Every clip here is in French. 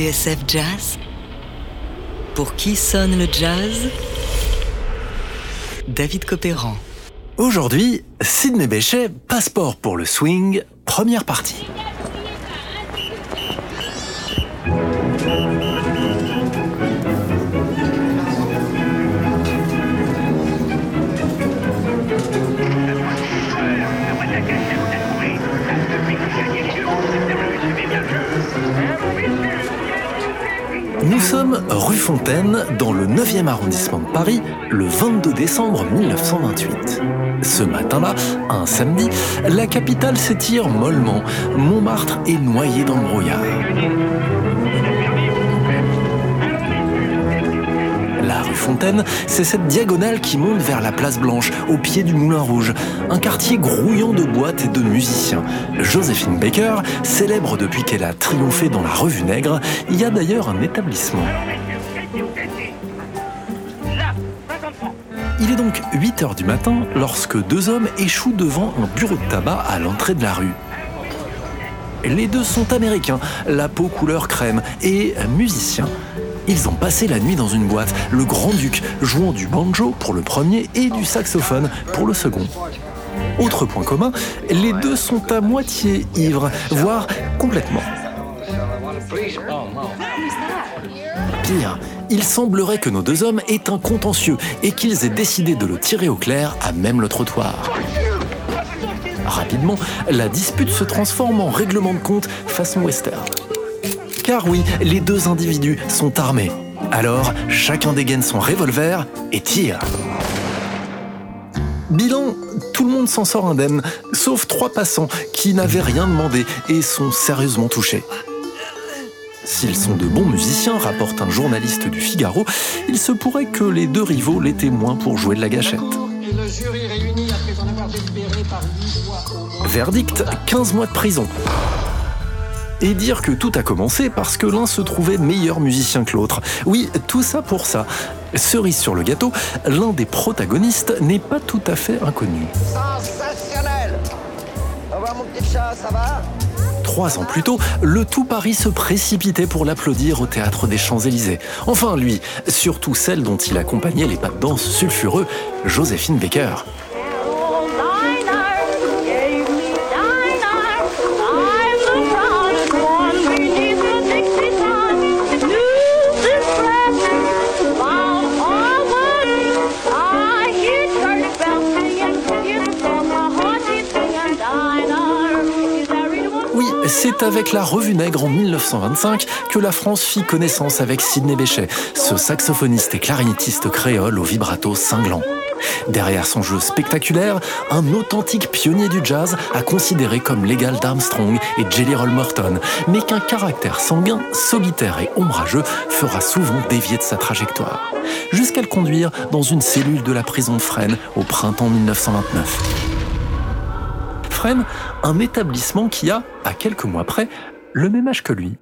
TSF Jazz Pour qui sonne le jazz? David Copéran. Aujourd'hui, Sidney Bechet, passeport pour le swing, première partie. Nous sommes rue Fontaine, dans le 9e arrondissement de Paris, le 22 décembre 1928. Ce matin-là, un samedi, la capitale s'étire mollement. Montmartre est noyé dans le brouillard. Fontaine, c'est cette diagonale qui monte vers la place Blanche, au pied du Moulin Rouge. Un quartier grouillant de boîtes et de musiciens. Joséphine Baker, célèbre depuis qu'elle a triomphé dans la revue Nègre, y a d'ailleurs un établissement. Il est donc 8 heures du matin lorsque deux hommes échouent devant un bureau de tabac à l'entrée de la rue. Les deux sont américains, la peau couleur crème, et musiciens. Ils ont passé la nuit dans une boîte, le Grand-Duc jouant du banjo pour le premier et du saxophone pour le second. Autre point commun, les deux sont à moitié ivres, voire complètement. Pire, il semblerait que nos deux hommes aient un contentieux et qu'ils aient décidé de le tirer au clair à même le trottoir. Rapidement, la dispute se transforme en règlement de compte façon western. Car oui, les deux individus sont armés. Alors, chacun dégaine son revolver et tire. Bilan, tout le monde s'en sort indemne, sauf trois passants qui n'avaient rien demandé et sont sérieusement touchés. S'ils sont de bons musiciens, rapporte un journaliste du Figaro, il se pourrait que les deux rivaux l'aient moins pour jouer de la gâchette. Verdict 15 mois de prison. Et dire que tout a commencé parce que l'un se trouvait meilleur musicien que l'autre. Oui, tout ça pour ça. Cerise sur le gâteau, l'un des protagonistes n'est pas tout à fait inconnu. Sensationnel Au revoir mon petit chat, ça va? Trois ans plus tôt, le tout Paris se précipitait pour l'applaudir au théâtre des Champs-Élysées. Enfin, lui, surtout celle dont il accompagnait les pas de danse sulfureux, Joséphine Baker. C'est avec la Revue Nègre en 1925 que la France fit connaissance avec Sidney Bechet, ce saxophoniste et clarinettiste créole au vibrato cinglant. Derrière son jeu spectaculaire, un authentique pionnier du jazz a considéré comme l'égal d'Armstrong et Jelly Roll Morton, mais qu'un caractère sanguin, solitaire et ombrageux fera souvent dévier de sa trajectoire, jusqu'à le conduire dans une cellule de la prison de Fresnes au printemps 1929. Un établissement qui a, à quelques mois près, le même âge que lui.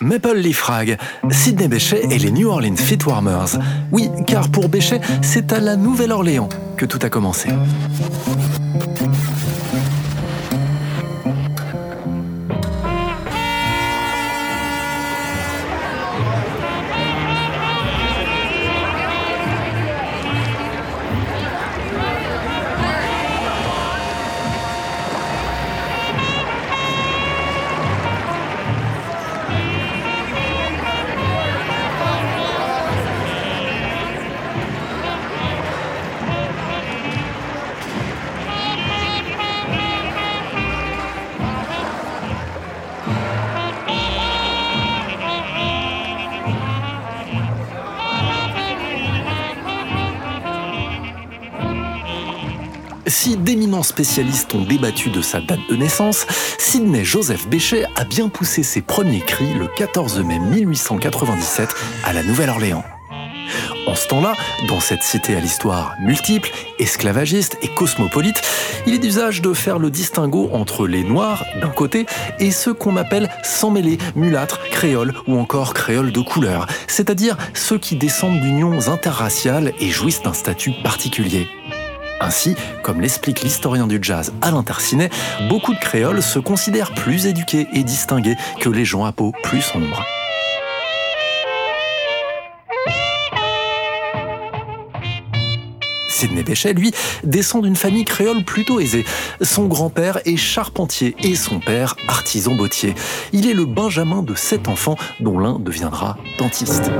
Maple Leaf Rag, Sidney Bechet et les New Orleans Fitwarmers. Oui, car pour Bechet, c'est à la Nouvelle-Orléans que tout a commencé. Si d'éminents spécialistes ont débattu de sa date de naissance, Sidney Joseph Bechet a bien poussé ses premiers cris le 14 mai 1897 à la Nouvelle-Orléans. En ce temps-là, dans cette cité à l'histoire multiple, esclavagiste et cosmopolite, il est d'usage de faire le distinguo entre les Noirs d'un côté et ceux qu'on appelle sans mêlés, mulâtres, créoles ou encore créoles de couleur, c'est-à-dire ceux qui descendent d'unions interraciales et jouissent d'un statut particulier. Ainsi, comme l'explique l'historien du jazz Alain Tarcinet, beaucoup de créoles se considèrent plus éduqués et distingués que les gens à peau plus sombre. Sidney Bechet, lui, descend d'une famille créole plutôt aisée. Son grand-père est charpentier et son père artisan bottier. Il est le benjamin de sept enfants dont l'un deviendra dentiste.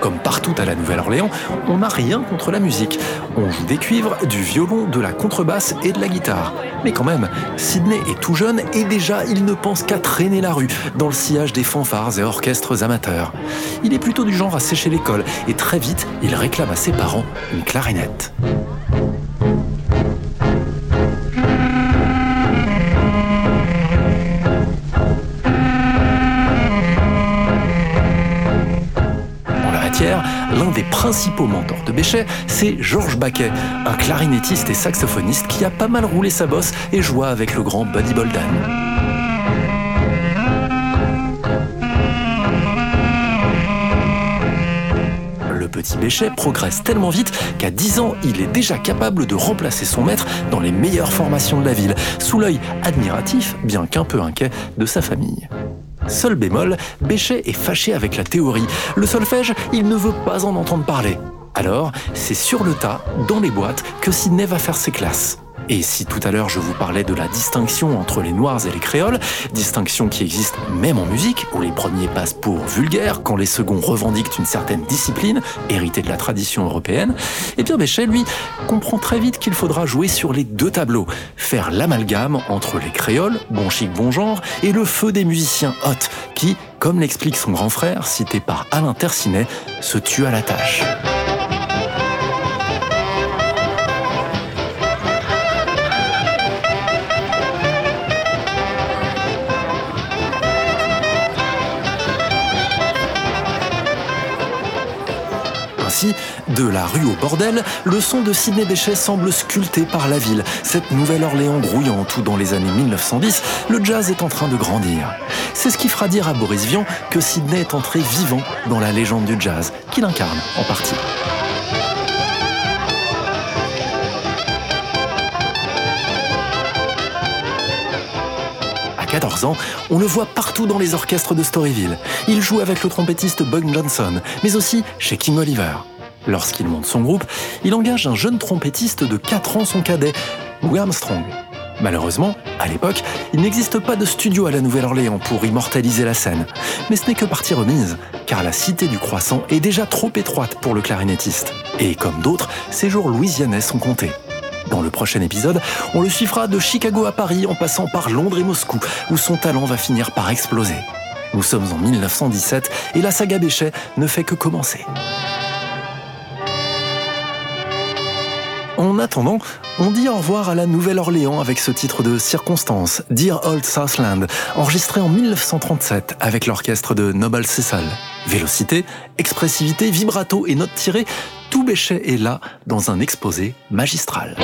Comme partout à la Nouvelle-Orléans, on n'a rien contre la musique. On joue des cuivres, du violon, de la contrebasse et de la guitare. Mais quand même, Sidney est tout jeune et déjà il ne pense qu'à traîner la rue dans le sillage des fanfares et orchestres amateurs. Il est plutôt du genre à sécher l'école et très vite, il réclame à ses parents une clarinette. L'un des principaux mentors de Béchet, c'est Georges Baquet, un clarinettiste et saxophoniste qui a pas mal roulé sa bosse et joua avec le grand Buddy Boldan. Le petit Béchet progresse tellement vite qu'à 10 ans, il est déjà capable de remplacer son maître dans les meilleures formations de la ville, sous l'œil admiratif, bien qu'un peu inquiet, de sa famille. Seul bémol, Béchet est fâché avec la théorie. Le solfège, il ne veut pas en entendre parler. Alors, c'est sur le tas, dans les boîtes, que Sidney va faire ses classes. Et si tout à l'heure je vous parlais de la distinction entre les noirs et les créoles, distinction qui existe même en musique, où les premiers passent pour vulgaires quand les seconds revendiquent une certaine discipline, héritée de la tradition européenne, eh bien Béchet, lui, comprend très vite qu'il faudra jouer sur les deux tableaux, faire l'amalgame entre les créoles, bon chic, bon genre, et le feu des musiciens hot, qui, comme l'explique son grand frère, cité par Alain Tercinet, se tue à la tâche. De la rue au bordel, le son de Sidney Bechet semble sculpté par la ville. Cette Nouvelle-Orléans grouillante où dans les années 1910, le jazz est en train de grandir. C'est ce qui fera dire à Boris Vian que Sidney est entré vivant dans la légende du jazz, qu'il incarne en partie. 14 ans, on le voit partout dans les orchestres de Storyville. Il joue avec le trompettiste Bug Johnson, mais aussi chez King Oliver. Lorsqu'il monte son groupe, il engage un jeune trompettiste de 4 ans son cadet, Louis Armstrong. Malheureusement, à l'époque, il n'existe pas de studio à la Nouvelle-Orléans pour immortaliser la scène. Mais ce n'est que partie remise, car la cité du croissant est déjà trop étroite pour le clarinettiste. Et comme d'autres, ses jours louisianais sont comptés. Dans le prochain épisode, on le suivra de Chicago à Paris en passant par Londres et Moscou, où son talent va finir par exploser. Nous sommes en 1917 et la saga Béchet ne fait que commencer. En attendant, on dit au revoir à la Nouvelle-Orléans avec ce titre de circonstance, Dear Old Southland, enregistré en 1937 avec l'orchestre de Noble Cecil. Vélocité, expressivité, vibrato et notes tirées, tout Béchet est là dans un exposé magistral.